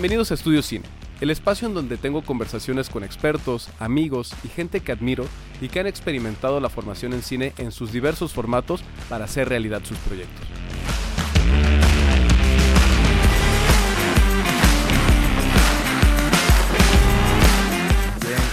Bienvenidos a Estudio Cine, el espacio en donde tengo conversaciones con expertos, amigos y gente que admiro y que han experimentado la formación en cine en sus diversos formatos para hacer realidad sus proyectos.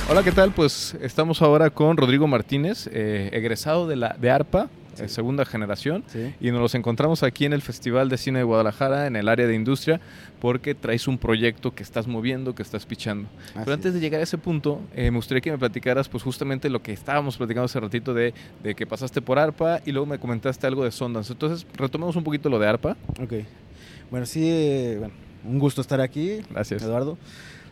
Hola, ¿qué tal? Pues estamos ahora con Rodrigo Martínez, eh, egresado de, la, de ARPA, eh, segunda generación, Sí. y nos los encontramos aquí en el Festival de Cine de Guadalajara, en el área de industria, porque traes un proyecto que estás moviendo, que estás pichando. Pero antes de llegar a ese punto, eh, me gustaría que me platicaras pues justamente lo que estábamos platicando hace ratito de, de que pasaste por ARPA y luego me comentaste algo de Sundance. Entonces, retomemos un poquito lo de ARPA. Ok. Bueno, sí, eh, bueno, un gusto estar aquí, Gracias. Eduardo.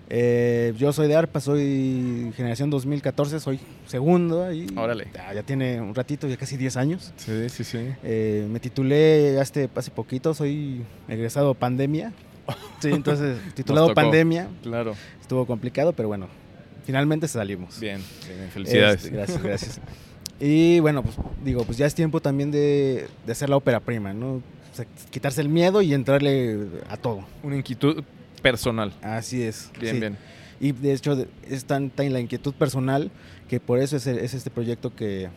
Eh, yo soy de ARPA, soy generación 2014, soy segundo y Órale. ya, ya tiene un ratito, ya casi 10 años. Sí, sí, sí. Eh, me titulé hace, hace poquito, soy egresado pandemia. Sí, entonces, titulado pandemia, Claro. estuvo complicado, pero bueno, finalmente salimos. Bien, bien, felicidades. Este, gracias, gracias. Y bueno, pues digo, pues ya es tiempo también de, de hacer la ópera prima, ¿no? O sea, quitarse el miedo y entrarle a todo. Una inquietud personal. Así es. Bien, sí. bien. Y de hecho es tanta la inquietud personal que por eso es, es este proyecto que,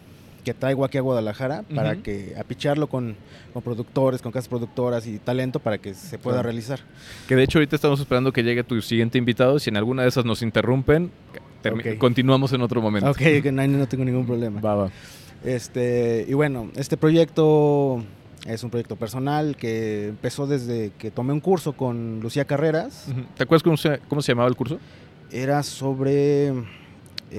que traigo aquí a Guadalajara para que apicharlo con, con productores, con casas productoras y talento para que se pueda Claro. realizar. Que de hecho ahorita estamos esperando que llegue tu siguiente invitado. Si en alguna de esas nos interrumpen, continuamos en otro momento. Ok, no, no tengo ningún problema. Va, va. Este, y bueno, este proyecto es un proyecto personal que empezó desde que tomé un curso con Lucía Carreras. ¿Te acuerdas cómo se, cómo se llamaba el curso? Era sobre eh,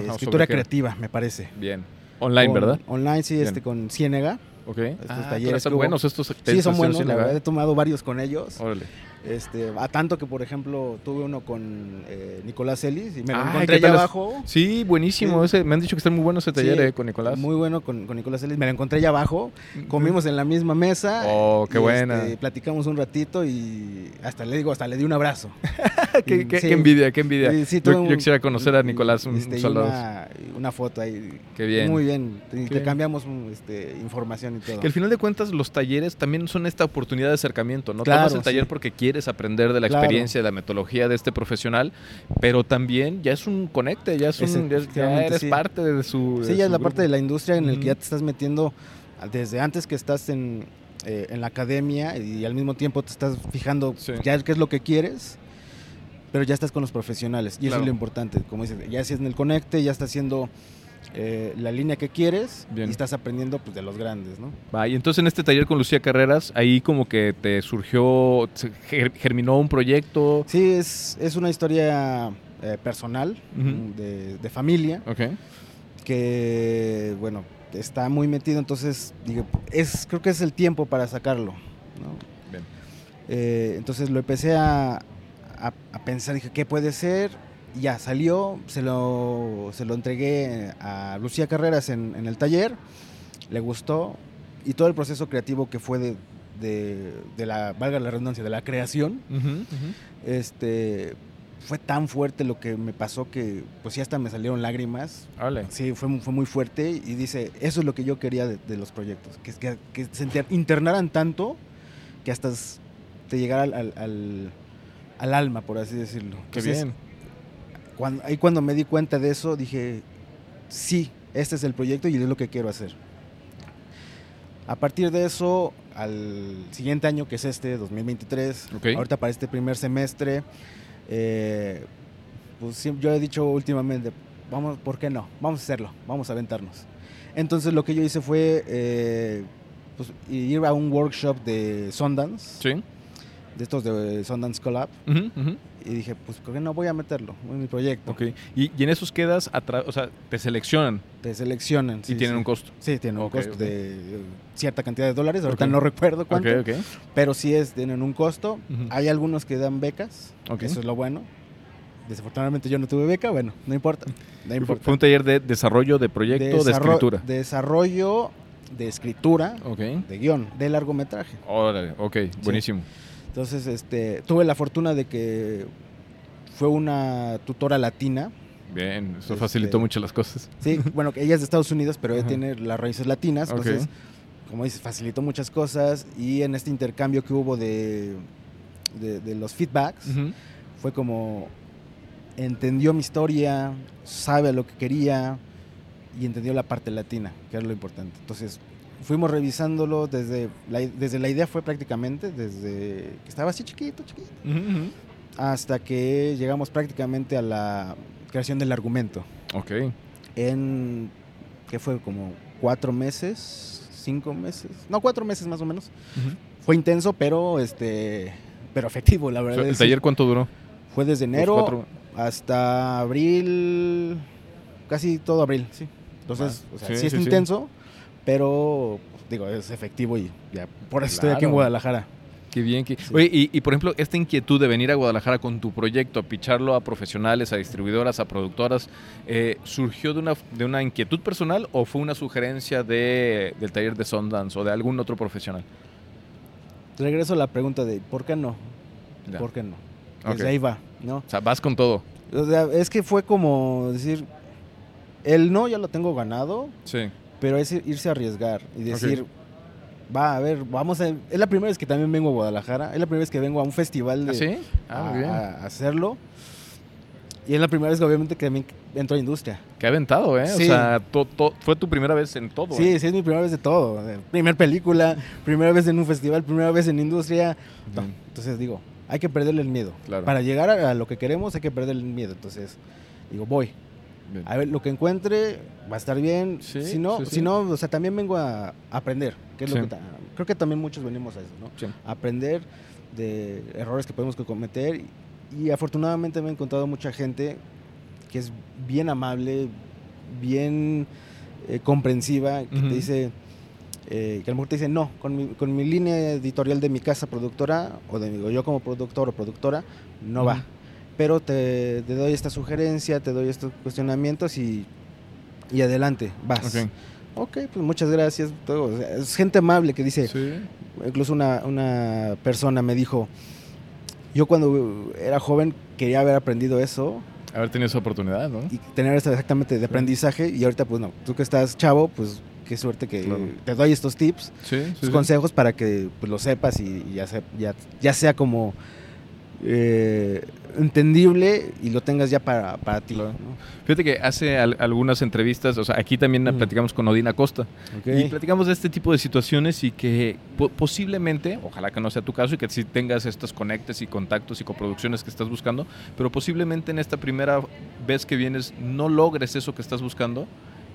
Ajá, escritura creativa, me parece. Bien. Online, Con- ¿verdad? Online, sí, este con Ciénega. Ok. Estos Ah, talleres hubo. buenos estos. Sí, son buenos, la ¿verdad? verdad, he tomado varios con ellos. Órale. Este, a tanto que, por ejemplo, tuve uno con eh, Nicolás Ellis y me lo encontré ¿qué allá abajo. Sí, buenísimo. Sí. Ese, me han dicho que está muy bueno ese taller Sí, eh, con Nicolás. Muy bueno con, con Nicolás Ellis. Me lo encontré allá abajo. Comimos en la misma mesa. Oh, qué y, buena. este, platicamos un ratito y hasta le digo, hasta le di un abrazo. qué, qué- Sí. qué envidia, qué envidia. Sí, sí, yo, quisiera conocer a Nicolás un, este, una, una foto ahí. Qué bien. Muy bien. Intercambiamos este, información y todo. Que al final de cuentas los talleres también son esta oportunidad de acercamiento, ¿no? Claro, Tomas el taller porque quieres aprender de la Claro. experiencia, de la metodología de este profesional, pero también ya es un conecte, ya, es un, ya- ya eres parte de su Sí, ya es la parte de la industria en el Ujú. que ya te estás metiendo desde antes que estás en, eh, en la academia y al mismo tiempo te estás fijando Sí. ya qué es lo que quieres, pero ya estás con los profesionales y eso es lo importante. Como dices, ya si es en el conecte, ya estás haciendo eh, la línea que quieres Bien. y estás aprendiendo pues, de los grandes, ¿no? Va, y entonces en este taller con Lucía Carreras, ahí como que te surgió, germinó un proyecto. Sí, es, es una historia eh, personal, de, de familia, que, bueno, está muy metido, entonces, digo, es, creo que es el tiempo para sacarlo, ¿no? Bien. Eh, entonces lo empecé a, a- a pensar, dije, ¿qué puede ser? Y ya salió, se lo, se lo entregué a Lucía Carreras en, en el taller, le gustó, y todo el proceso creativo que fue de, de- de la, valga la redundancia, de la creación, este, fue tan fuerte lo que me pasó que pues sí hasta me salieron lágrimas. Sí, fue, fue muy fuerte y dice, eso es lo que yo quería de, de los proyectos, que, que, que se inter- internaran tanto que hasta te llegara al, al- al- al alma, por así decirlo. Qué Entonces, bien. Cuando, ahí cuando me di cuenta de eso, dije, sí, este es el proyecto y es lo que quiero hacer. A partir de eso, al siguiente año, que es este, 2023, Ok. ahorita para este primer semestre, eh, pues yo he dicho últimamente, vamos, ¿por qué no? Vamos a hacerlo, vamos a aventarnos. Entonces lo que yo hice fue eh, pues, ir a un workshop de Sundance, Sí. De estos de Sundance Collab, y dije, pues, ¿por qué no voy a meterlo en mi proyecto? Ok. Y, y en esos quedas, o sea, te seleccionan Te seleccionan. y sí, tienen sí. un costo. Sí, tienen un costo de eh, cierta cantidad de dólares. Ahorita no recuerdo cuánto, pero sí es, tienen un costo. Hay algunos que dan becas, eso es lo bueno. Desafortunadamente yo no tuve beca, bueno, no importa. No Fue, importa. fue un taller de desarrollo de proyecto, de, escritura. Desarrollo de escritura, de guion, de largometraje. Órale, ok, buenísimo. Entonces, este, tuve la fortuna de que fue una tutora latina. Bien, eso Este- facilitó mucho las cosas. Sí, bueno, ella es de Estados Unidos, pero ella Ajá. tiene las raíces latinas. Entonces, como dices, facilitó muchas cosas. Y en este intercambio que hubo de, de, de los feedbacks, fue como entendió mi historia, sabe lo que quería y entendió la parte latina, que era lo importante. Entonces, fuimos revisándolo desde la, desde la idea fue prácticamente desde que estaba así chiquito, chiquito, hasta que llegamos prácticamente a la creación del argumento. Ok. En que fue como cuatro meses, cinco meses, no cuatro meses más o menos. Fue intenso, pero este, pero efectivo, la verdad. ¿El taller cuánto duró? Fue desde enero hasta abril, casi todo abril, sí. Entonces, ah, sí, es intenso, pero digo, es efectivo y ya por eso estoy aquí en Guadalajara. Qué bien. Oye, y, por ejemplo, esta inquietud de venir a Guadalajara con tu proyecto, a picharlo a profesionales, a distribuidoras, a productoras, eh, ¿surgió de una, de una inquietud personal o fue una sugerencia de, del taller de Sundance o de algún otro profesional? Regreso a la pregunta de ¿por qué no? ¿Por qué no? Desde ahí va, ¿no? O sea, vas con todo. es que fue como decir, el no ya lo tengo ganado, sí. Pero es irse a arriesgar y decir, va, a ver, vamos a... Es la primera vez que también vengo a Guadalajara, es la primera vez que vengo a un festival de, ¿Ah, ¿Sí? Ah, a, hacerlo. Y es la primera vez que obviamente que también entro a industria. Qué aventado, ¿eh? O sea, fue tu primera vez en todo. Sí, ¿eh? sí, es mi primera vez de todo. Primer película, primera vez en un festival, primera vez en industria. Entonces digo, hay que perderle el miedo. Para llegar a, lo que queremos hay que perderle el miedo. Entonces, digo, voy. A ver, lo que encuentre va a estar bien. si no, si no, o sea, también vengo a aprender. Que es lo que creo que también muchos venimos a eso, ¿no? Aprender de errores que podemos cometer. Y, afortunadamente me he encontrado mucha gente que es bien amable, bien eh, comprensiva, que te dice, eh, que a lo mejor te dice, no, con mi, con mi, línea editorial de mi casa productora, o de yo como productor o productora, no va pero te, doy esta sugerencia, te doy estos cuestionamientos y, y adelante, vas. Ok, pues muchas gracias. es gente amable que dice, incluso una, una persona me dijo, yo cuando era joven quería haber aprendido eso. Haber tenido esa oportunidad, ¿no? Y tener esto exactamente de aprendizaje y ahorita pues no, tú que estás chavo, pues qué suerte que te doy estos tips, estos consejos para que pues, lo sepas y, ya, ya, ya sea como eh, entendible y lo tengas ya para, para ti. Fíjate que hace algunas entrevistas, o sea, aquí también platicamos con Odina Costa y platicamos de este tipo de situaciones y que posiblemente, ojalá que no sea tu caso y que si tengas estos conectes y contactos y coproducciones que estás buscando, pero posiblemente en esta primera vez que vienes no logres eso que estás buscando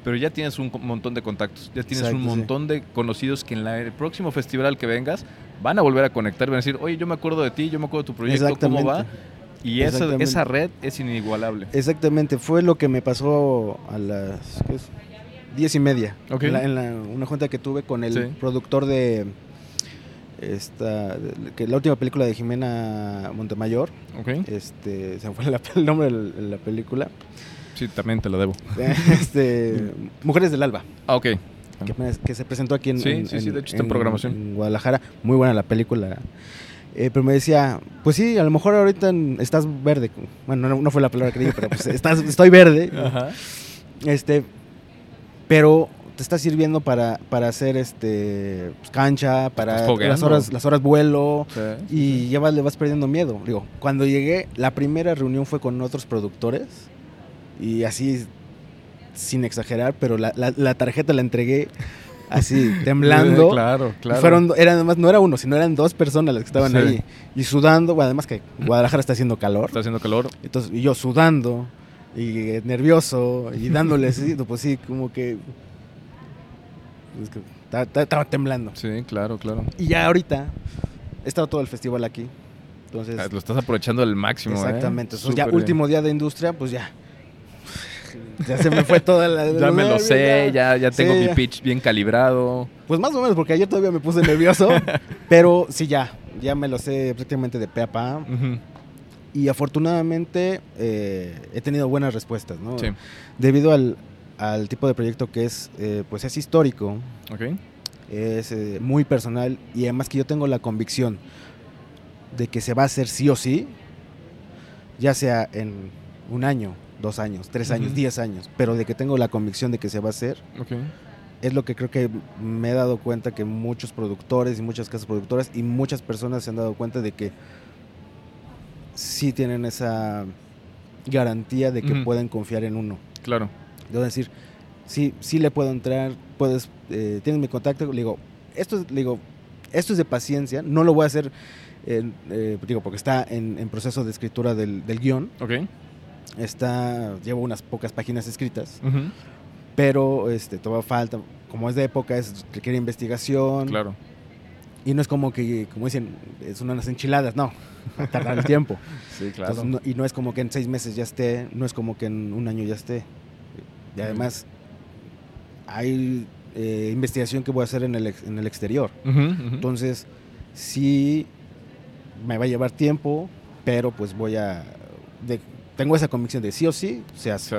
pero ya tienes un montón de contactos, ya tienes un montón de conocidos que en el próximo festival que vengas van a volver a conectar, van a decir, oye, yo me acuerdo de ti, yo me acuerdo de tu proyecto, ¿cómo va? Y esa, esa red es inigualable. Exactamente, fue lo que me pasó a las diez y media, en, la, una junta que tuve con el productor de esta que la última película de Jimena Montemayor. Este, se me fue el nombre de la película. Sí, también te lo debo. este, Mujeres del Alba. Ah, ok. Que, se presentó aquí en, sí, sí, sí, de hecho, en, programación. en Guadalajara. Muy buena la película. Eh, pero me decía, pues sí, a lo mejor ahorita estás verde. Bueno, no, fue la palabra que dije, pero pues estás, estoy verde. Ajá. Este, pero te está sirviendo para, para hacer este pues, cancha, para las horas, las horas vuelo y ya le vas perdiendo miedo. Digo, cuando llegué, la primera reunión fue con otros productores y así, sin exagerar, pero la, la, tarjeta la entregué así, temblando. claro, claro. Fueron, eran, además, no era uno, sino eran dos personas las que estaban ahí. Y sudando, además que Guadalajara está haciendo calor. Está haciendo calor. Entonces, y yo sudando, y nervioso, y dándole así, pues sí, como que... estaba temblando. Sí, claro, claro. Y ya ahorita, he estado todo el festival aquí. Entonces, ah, lo estás aprovechando al máximo. ¿eh? Exactamente. Entonces, ya último día de industria, pues ya ya se me fue toda la... ya me lo sé, ya, ya tengo mi pitch bien calibrado. Pues más o menos, porque ayer todavía me puse nervioso, pero sí ya, ya me lo sé prácticamente de pe a pa. Y afortunadamente eh, he tenido buenas respuestas, ¿no? Sí. Debido al, al, tipo de proyecto que es, eh, pues es histórico. Okay. Es eh, muy personal y además que yo tengo la convicción de que se va a hacer sí o sí, ya sea en un año, dos años, tres años, diez años, pero de que tengo la convicción de que se va a hacer. Es lo que creo que me he dado cuenta que muchos productores y muchas casas productoras y muchas personas se han dado cuenta de que sí tienen esa garantía de que pueden confiar en uno. Claro. Debo decir, sí, sí le puedo entrar, puedes, eh, tienes mi contacto, le digo, esto es, le digo, esto es de paciencia, no lo voy a hacer, eh, digo, porque está en, en proceso de escritura del, del guion, Ok. Está, llevo unas pocas páginas escritas, pero este, todavía falta, como es de época, es, requiere investigación, Claro. y no es como que, como dicen, son unas enchiladas, no, va a tardar el tiempo. Sí, Entonces, no- y no es como que en seis meses ya esté, no es como que en un año ya esté. Y además, hay eh, investigación que voy a hacer en el, en el exterior. Entonces, sí me va a llevar tiempo, pero pues voy a... de- tengo esa convicción de sí o sí se hace.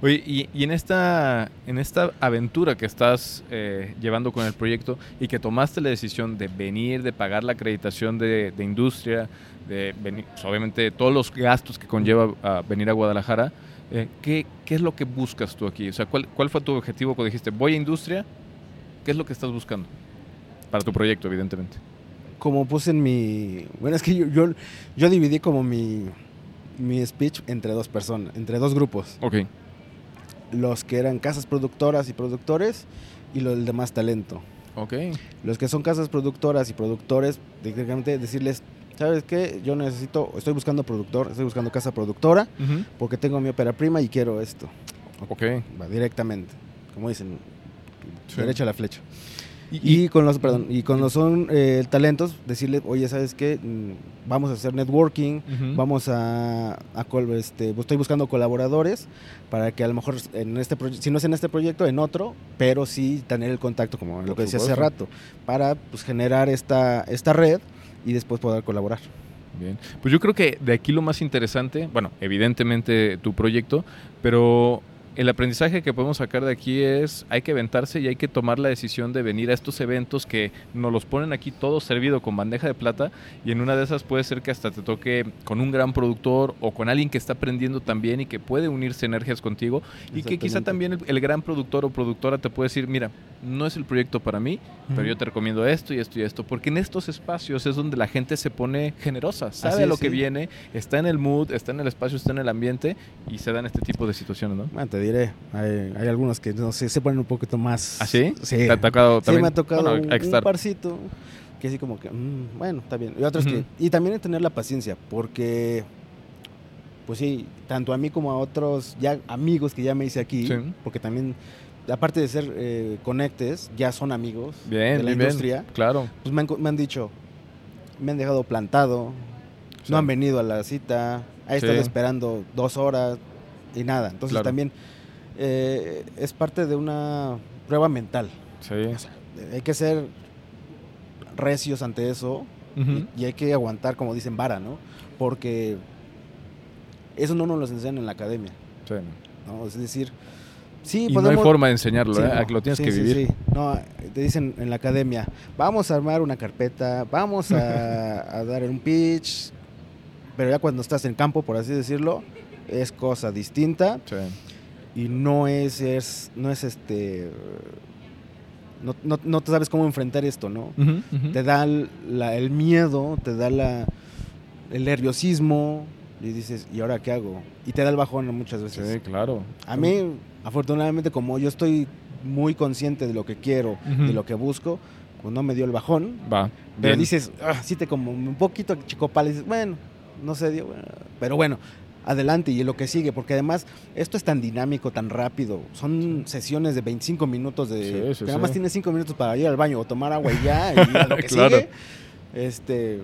Oye, y, y en esta en esta aventura que estás eh, llevando con el proyecto y que tomaste la decisión de venir, de pagar la acreditación de, de industria, de venir, pues, obviamente todos los gastos que conlleva a venir a Guadalajara, eh, ¿qué, qué es lo que buscas tú aquí? O sea, ¿cuál, ¿cuál fue tu objetivo cuando dijiste voy a industria? ¿Qué es lo que estás buscando? Para tu proyecto, evidentemente. Como puse en mi... Bueno, es que yo, yo, yo dividí como mi, mi speech entre dos personas, entre dos grupos. Ok. Los que eran casas productoras y productores y los del demás talento. Ok. Los que son casas productoras y productores, directamente decirles, ¿sabes qué? Yo necesito, estoy buscando productor, estoy buscando casa productora porque tengo mi ópera prima y quiero esto. Ok. Va directamente, como dicen, Sí. derecha a la flecha. Y, Y con los, perdón, y con los son eh, talentos, decirles, oye, ¿sabes qué? Mm, Vamos a hacer networking, vamos a, a col- este, estoy buscando colaboradores para que a lo mejor en este si no es en este proyecto, en otro, pero sí tener el contacto, como lo que decía hace rato, para pues, generar esta, esta red y después poder colaborar. Bien, pues yo creo que de aquí lo más interesante, bueno, evidentemente tu proyecto, pero el aprendizaje que podemos sacar de aquí es hay que aventarse y hay que tomar la decisión de venir a estos eventos que nos los ponen aquí todo servido con bandeja de plata y en una de esas puede ser que hasta te toque con un gran productor o con alguien que está aprendiendo también y que puede unirse energías contigo y que quizá también el, el gran productor o productora te puede decir, mira, no es el proyecto para mí, pero yo te recomiendo esto y esto y esto, porque en estos espacios es donde la gente se pone generosa, sabe lo que viene, está en el mood, está en el espacio, está en el ambiente y se dan este tipo de situaciones, ¿no? Te diré, hay, hay algunos que no sé, se ponen un poquito más... ¿Ah, sí? Sí. ¿Te ha tocado Sí, también? me ha tocado Bueno, un, parcito que así como que, mm, bueno, está bien. Y otros que, y también tener la paciencia, porque, pues sí, tanto a mí como a otros ya amigos que ya me hice aquí, Sí. porque también, aparte de ser eh, conectes, ya son amigos Bien, de la bien, industria, Claro. pues me han, me han dicho, me han dejado plantado, Sí. no han venido a la cita, he estado Sí. esperando dos horas y nada. Entonces Claro. también eh, es parte de una prueba mental. Sí. O sea, hay que ser recios ante eso y, y hay que aguantar, como dicen, vara, ¿no? Porque eso no nos lo enseñan en la academia, Sí. ¿no? Es decir, sí, Y no hay forma de enseñarlo, Sí, ¿eh? no. Lo tienes Sí, que vivir. sí. No, te dicen en la academia, vamos a armar una carpeta, vamos a, a dar un pitch, pero ya cuando estás en campo, por así decirlo, es cosa distinta Sí. Y no es, es no es este, no, no, no te sabes cómo enfrentar esto, ¿no? Te da el, la- el miedo, te da la, el nerviosismo y dices, ¿y ahora qué hago? Y te da el bajón muchas veces. Sí, claro. A mí, afortunadamente, como yo estoy muy consciente de lo que quiero, Ujú. de lo que busco, pues no me dio el bajón. Va. Pero bien. dices, ah, sí te como un poquito chicopal y dices, bueno, no se dio. bueno, Pero bueno, adelante y lo que sigue, porque además esto es tan dinámico, tan rápido. Son sesiones de 25 minutos de... Sí, sí, que nada más sí. tienes 5 minutos para ir al baño o tomar agua y ya, y a lo que Claro. sigue. Este...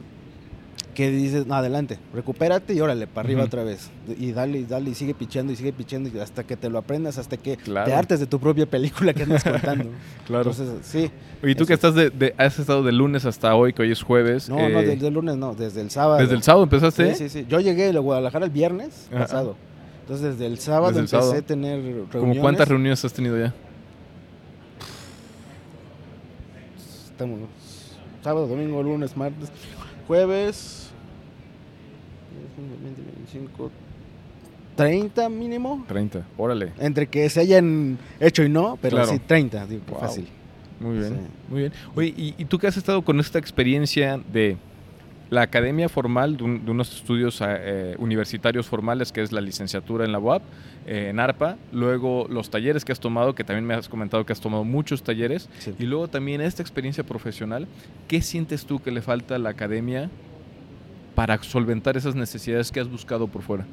Que dices, no, adelante, recupérate y órale, para arriba otra vez. Y dale, y dale, y sigue pichando y sigue pichando y hasta que te lo aprendas, hasta que Claro. te hartes de tu propia película que andas contando. Claro. Entonces, sí. Oye, tú eso que es. estás de, de- has estado de lunes hasta hoy, que hoy es jueves. No, no, eh, desde el lunes no, desde el sábado. ¿Desde el sábado empezaste? Sí, sí, sí. Yo llegué a Guadalajara el viernes Ajá. pasado. Entonces, desde el sábado Desde el empecé sábado. a tener reuniones. ¿Cómo cuántas reuniones has tenido ya? Estamos sábado, domingo, lunes, martes, jueves. 20, 25, 30 mínimo. 30. Órale. Entre que se hayan hecho y no, pero Claro. sí, 30, digo, Wow. fácil. Muy bien, Sí. muy bien. Oye, ¿y, y tú qué has estado con esta experiencia de la academia formal de, unos estudios eh, universitarios formales, que es la licenciatura en la UAP, eh, en ARPA, luego los talleres que has tomado, que también me has comentado que has tomado muchos talleres, y luego también esta experiencia profesional, ¿qué sientes tú que le falta a la academia para solventar esas necesidades que has buscado por fuera?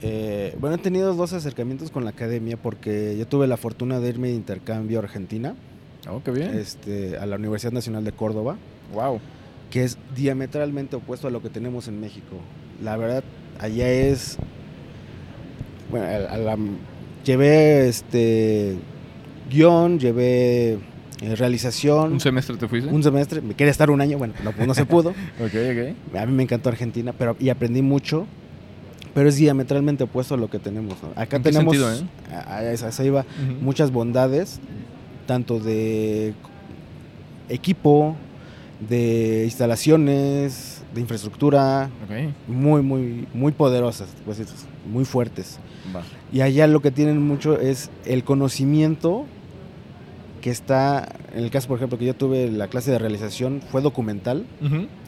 Eh, bueno, he tenido dos acercamientos con la academia porque yo tuve la fortuna de irme de intercambio a Argentina. Oh, qué bien. Este, a la Universidad Nacional de Córdoba. Wow. Que es diametralmente opuesto a lo que tenemos en México. La verdad, allá es. Bueno, llevé este guion, llevé eh, realización. ¿Un semestre te fuiste? Un semestre. Me quería estar un año, bueno, no, no se pudo. ok, ok. A mí me encantó Argentina, pero y aprendí mucho pero es diametralmente opuesto a lo que tenemos. Acá tenemos eh? a, iba, muchas bondades, tanto de equipo, de instalaciones, de infraestructura, muy, muy, muy poderosas, pues, muy fuertes. Y allá lo que tienen mucho es el conocimiento que está, en el caso por ejemplo que yo tuve la clase de realización, fue documental.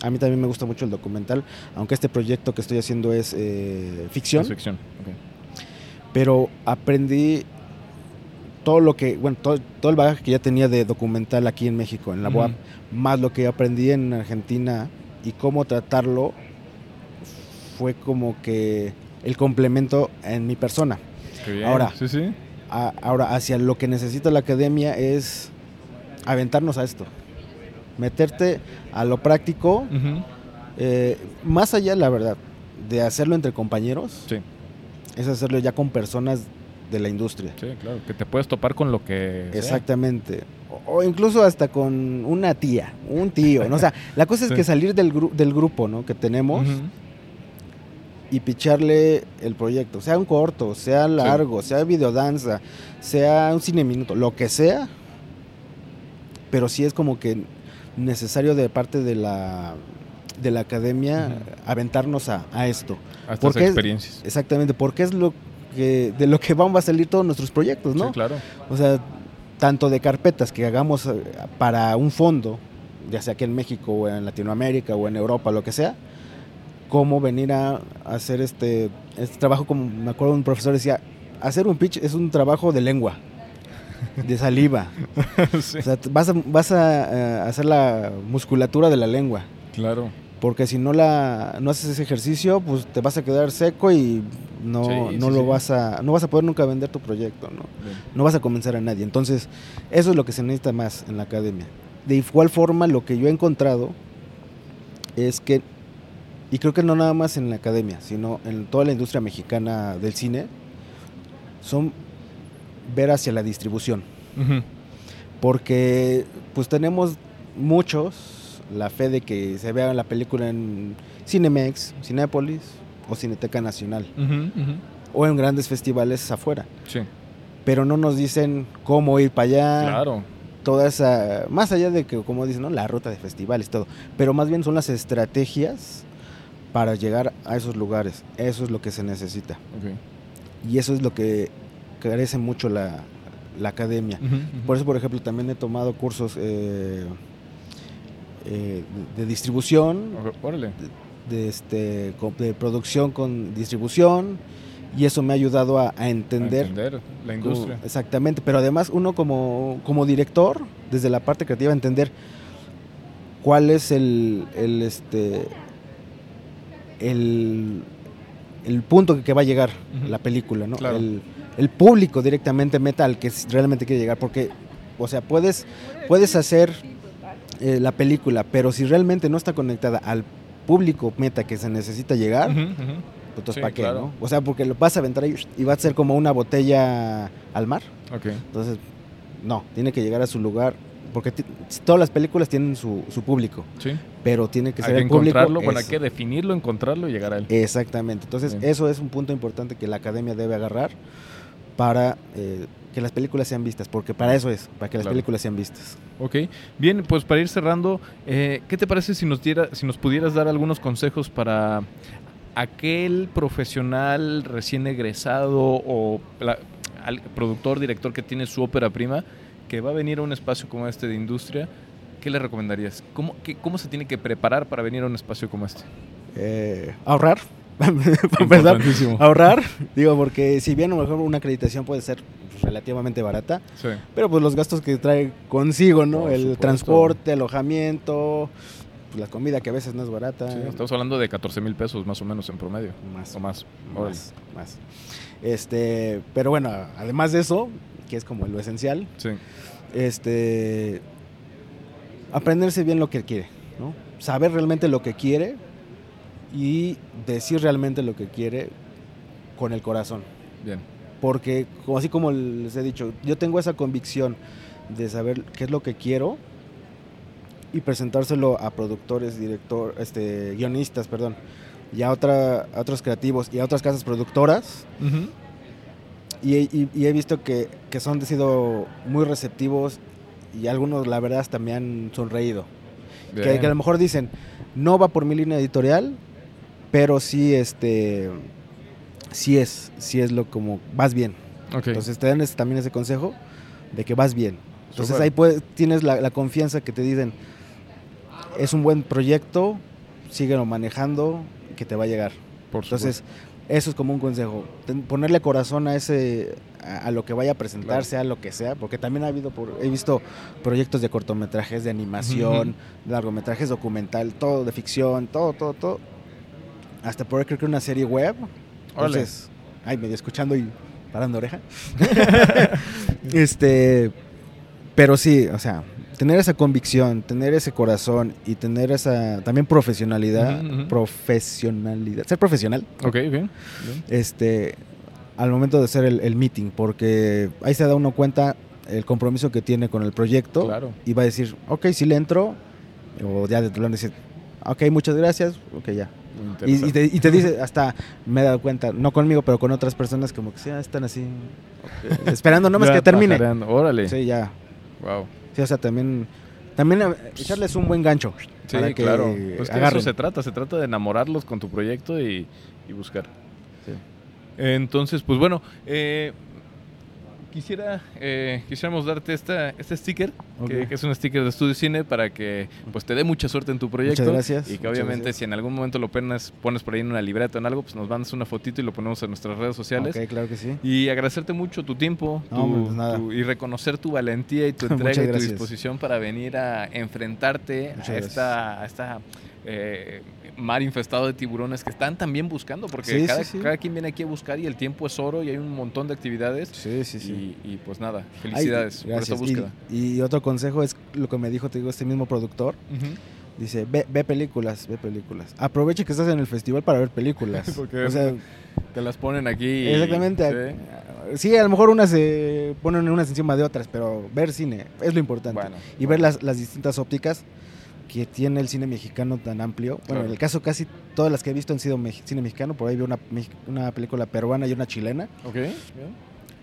A mí también me gusta mucho el documental, aunque este proyecto que estoy haciendo es eh, ficción. ficción, Pero aprendí todo lo que, bueno, todo, el bagaje que ya tenía de documental aquí en México, en la UAP, más lo que aprendí en Argentina y cómo tratarlo, fue como que el complemento en mi persona. Ahora, sí, sí ahora, hacia lo que necesita la academia es aventarnos a esto. Meterte a lo práctico, eh, más allá, la verdad, de hacerlo entre compañeros, es hacerlo ya con personas de la industria. Sí, claro, que te puedes topar con lo que... Exactamente. O, incluso hasta con una tía, un tío. ¿no? O sea, la cosa es que salir del, del grupo ¿no? que tenemos y picharle el proyecto, sea un corto, sea largo, sea videodanza, sea un cine minuto, lo que sea, pero sí es como que necesario de parte de la de la academia aventarnos a, esto. A estas experiencias. exactamente, porque es lo que de lo que van a salir todos nuestros proyectos, ¿no? Sí, claro. O sea, tanto de carpetas que hagamos eh, para un fondo, ya sea aquí en México o en Latinoamérica o en Europa, lo que sea, cómo venir a hacer este, este trabajo, como me acuerdo un profesor decía, hacer un pitch es un trabajo de lengua, de saliva. O sea, vas, a, vas a, hacer la musculatura de la lengua. Claro. Porque si no la no haces ese ejercicio, pues te vas a quedar seco y no, no lo vas a no vas a poder nunca vender tu proyecto, ¿no? No vas a convencer a nadie. Entonces, eso es lo que se necesita más en la academia. De igual forma, lo que yo he encontrado es que y creo que no nada más en la academia, sino en toda la industria mexicana del cine, son ver hacia la distribución. Porque pues tenemos muchos la fe de que se vea la película en Cinemex, Cinépolis o Cineteca Nacional. O en grandes festivales afuera. Sí. Pero no nos dicen cómo ir para allá. Claro. Toda esa, más allá de que, como dicen, ¿no? la ruta de festivales, todo. Pero más bien son las estrategias para llegar a esos lugares. Eso es lo que se necesita. Y eso es lo que carece mucho la, academia. Por eso, por ejemplo, también he tomado cursos eh, eh, de, distribución, de, este, de producción con distribución, y eso me ha ayudado a, entender, la industria. exactamente, pero además uno como, como director, desde la parte creativa, entender cuál es el, el este, el, el punto que, va a llegar la película, ¿no? El, público directamente meta al que realmente quiere llegar, porque, o sea, puedes, puedes hacer eh, la película, pero si realmente no está conectada al público meta que se necesita llegar, pues entonces ¿para qué, no? O sea, porque lo vas a aventar y va a ser como una botella al mar. Entonces, no, tiene que llegar a su lugar porque todas las películas tienen su, su público. Sí. Pero tiene que ser hay que encontrarlo, bueno, hay que definirlo, encontrarlo y llegar a él. Exactamente. Entonces, eso es un punto importante que la academia debe agarrar para eh, que las películas sean vistas, porque para eso es, para que las películas sean vistas. Ok, bien, pues para ir cerrando, eh, ¿qué te parece si nos, diera, si nos pudieras dar algunos consejos para aquel profesional recién egresado o al productor, director que tiene su ópera prima? que va a venir a un espacio como este de industria ¿qué le recomendarías? ¿Cómo, qué, ¿Cómo se tiene que preparar para venir a un espacio como este? Eh, ahorrar. Empezar, ahorrar, digo, porque si bien a lo mejor una acreditación puede ser relativamente barata, sí. pero pues los gastos que trae consigo, ¿no? el transporte, alojamiento, pues, la comida que a veces no es barata. Sí, estamos hablando de 14 mil pesos más o menos en promedio. Más. O más. Más, más. Este, pero bueno, además de eso, que es como lo esencial, sí. este, aprenderse bien lo que quiere, ¿no? Saber realmente lo que quiere y decir realmente lo que quiere con el corazón. Bien. Porque, así como les he dicho, yo tengo esa convicción de saber qué es lo que quiero y presentárselo a productores, director, este, guionistas, perdón, y a, otra, otros creativos y a otras casas productoras. y, he visto que, que son sido muy receptivos y algunos la verdad hasta me han sonreído. Que, a lo mejor dicen, no va por mi línea editorial, pero sí, este, sí es, sí es lo como, vas bien. Entonces te dan también ese consejo de que vas bien. Entonces ahí tienes la, confianza que te dicen, es un buen proyecto, síguelo manejando, que te va a llegar. Entonces, eso es como un consejo, ponerle corazón a ese a, lo que vaya a presentarse, a lo que sea, porque también ha habido he visto proyectos de cortometrajes, de animación, largometrajes documental, todo de ficción, todo, todo, todo. Hasta por creo que una serie web. Entonces, ay, medio escuchando y parando oreja. este, pero sí, o sea, tener esa convicción, tener ese corazón y tener esa también profesionalidad, profesionalidad, ser profesional. Ok, bien, Este, al momento de hacer el, meeting, porque ahí se da uno cuenta el compromiso que tiene con el proyecto claro. y va a decir, ok, si le entro, o ya de telón decir, ok, muchas gracias, ok, ya. Y, te, dice, hasta me he dado cuenta, no conmigo, pero con otras personas como que sí, están así, esperando nomás que termine. Órale. Sí, ya. Wow o sea, también, también echarles un buen gancho. Sí, claro. Pues que eso se trata, se trata de enamorarlos con tu proyecto y, buscar. Sí. Entonces, pues bueno, eh, quisiera, eh, quisiéramos darte esta, este sticker, que, es un sticker de Estudio Cine, para que pues te dé mucha suerte en tu proyecto. Muchas gracias. Y que obviamente si en algún momento lo pones, pones por ahí en una libreta o en algo, pues nos mandas una fotito y lo ponemos en nuestras redes sociales. Ok, claro que sí. Y agradecerte mucho tu tiempo pues y reconocer tu valentía y tu entrega y tu disposición para venir a enfrentarte a esta, a esta eh, mar infestado de tiburones que están también buscando, porque cada, quien viene aquí a buscar y el tiempo es oro y hay un montón de actividades. Sí, sí, sí. Y, pues nada, felicidades por esta búsqueda. Y, otro consejo es lo que me dijo, te digo, este mismo productor. Dice, ve, ve, películas, ve películas. Aprovecha que estás en el festival para ver películas. Porque o sea, te las ponen aquí. Exactamente. ¿sí? a lo mejor unas se ponen unas encima de otras, pero ver cine es lo importante. y ver las, las distintas ópticas que tiene el cine mexicano tan amplio. Bueno, en el caso casi todas las que he visto han sido cine mexicano, por ahí vi una, una película peruana y una chilena. Ok.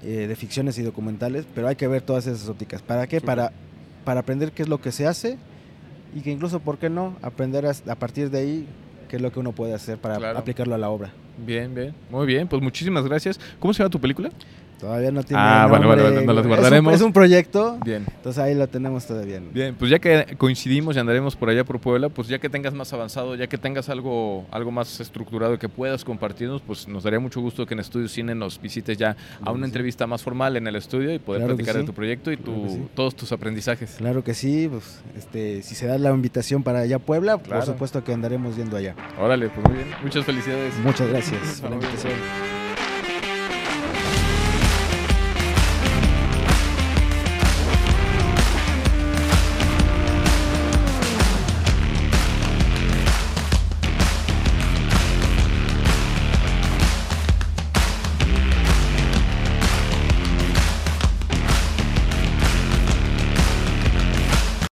Eh, de ficciones y documentales, pero hay que ver todas esas ópticas. ¿Para qué? Para, para aprender qué es lo que se hace y que incluso, ¿por qué no? Aprender a, partir de ahí qué es lo que uno puede hacer para aplicarlo a la obra. Bien, bien. Muy bien, pues muchísimas gracias. ¿Cómo se llama tu película? Todavía no tiene. Ah, bueno, bueno, nos las guardaremos. Es un, proyecto. Bien. Entonces ahí lo tenemos todavía. Bien, pues ya que coincidimos y andaremos por allá por Puebla, pues ya que tengas más avanzado, ya que tengas algo, algo más estructurado que puedas compartirnos, pues nos daría mucho gusto que en Estudio Cine nos visites ya a una entrevista más formal en el estudio y poder platicar de tu proyecto y todos tus aprendizajes. Claro que sí, pues este, si se da la invitación para allá a Puebla, por supuesto que andaremos yendo allá. Órale, pues muy bien. Muchas felicidades. Muchas gracias por la invitación.